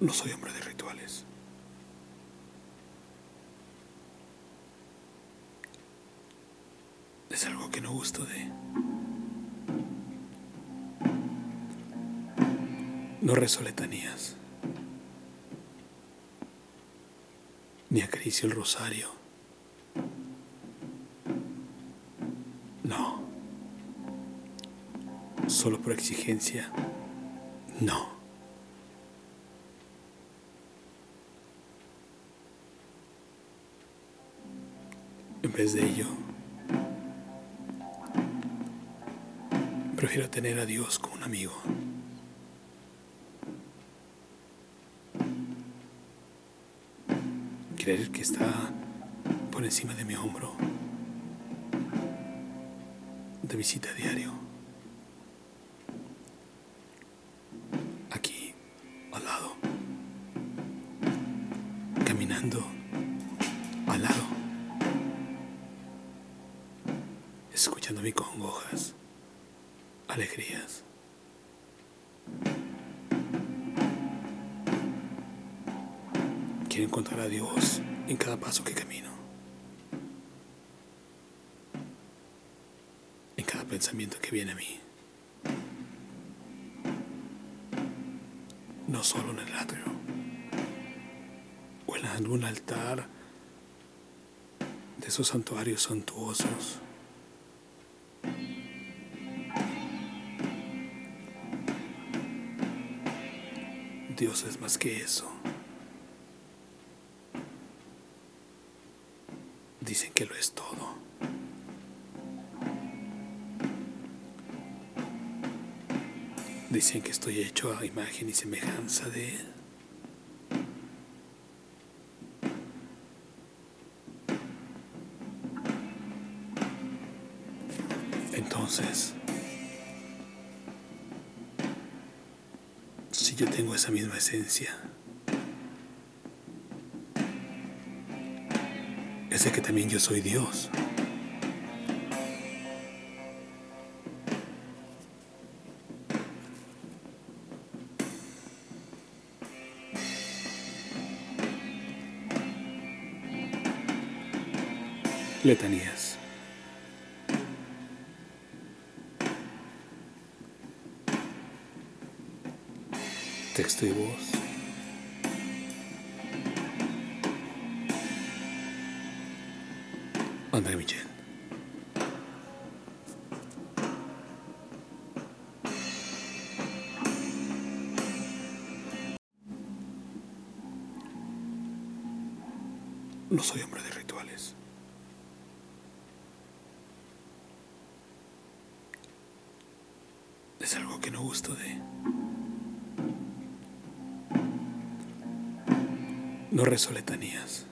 No soy hombre de rituales. Es algo que no gusto de. No rezo letanías. Ni acaricio el rosario. No. Solo por exigencia. No. En vez de ello, prefiero tener a Dios como un amigo. Creer que está por encima de mi hombro, de visita a diario. Escuchando mis congojas, alegrías. Quiero encontrar a Dios en cada paso que camino. En cada pensamiento que viene a mí. No solo en el atrio. O en algún altar de esos santuarios suntuosos. Dios es más que eso. Dicen que lo es todo. Dicen que estoy hecho a imagen y semejanza de Él. Entonces, yo tengo esa misma esencia, es que también yo soy Dios. Letanías. Texto y voz. André Michel. No soy hombre de rituales. Es algo que no gusto de. No rezo letanías.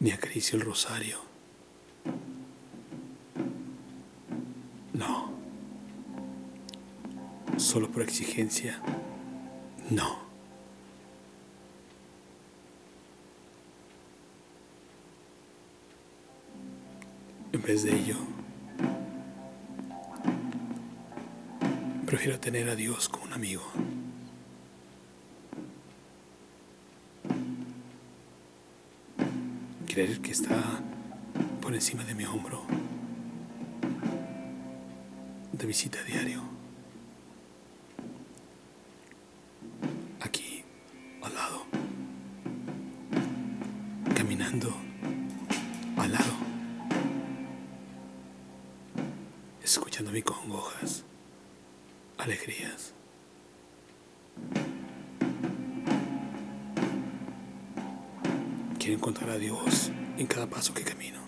Ni acaricio el rosario. No. Solo por exigencia. No. En vez de ello, prefiero tener a Dios como un amigo. Creer que está por encima de mi hombro, de visita diario. Aquí, al lado, caminando, al lado, escuchando mis congojas, alegrías. Encontrar a Dios en cada paso que camino.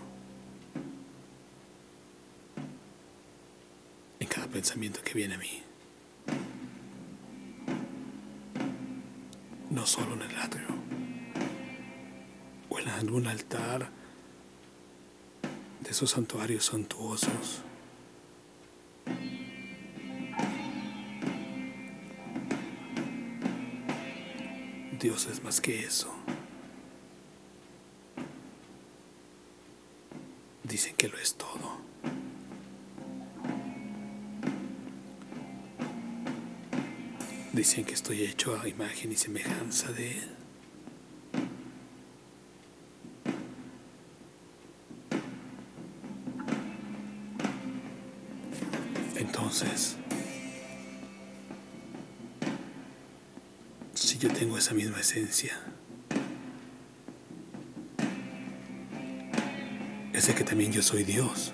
En cada pensamiento que viene a mí. No solo en el atrio. O en algún altar de esos santuarios suntuosos. Dios es más que eso. Dicen que estoy hecho a imagen y semejanza de Él. Entonces, si yo tengo esa misma esencia, es de que también yo soy Dios.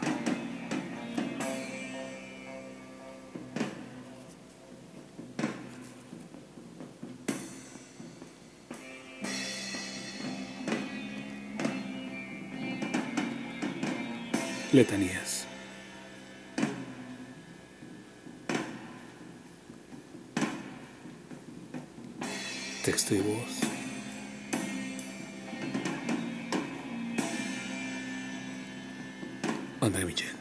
Letanías. Texto y voz. André Michel.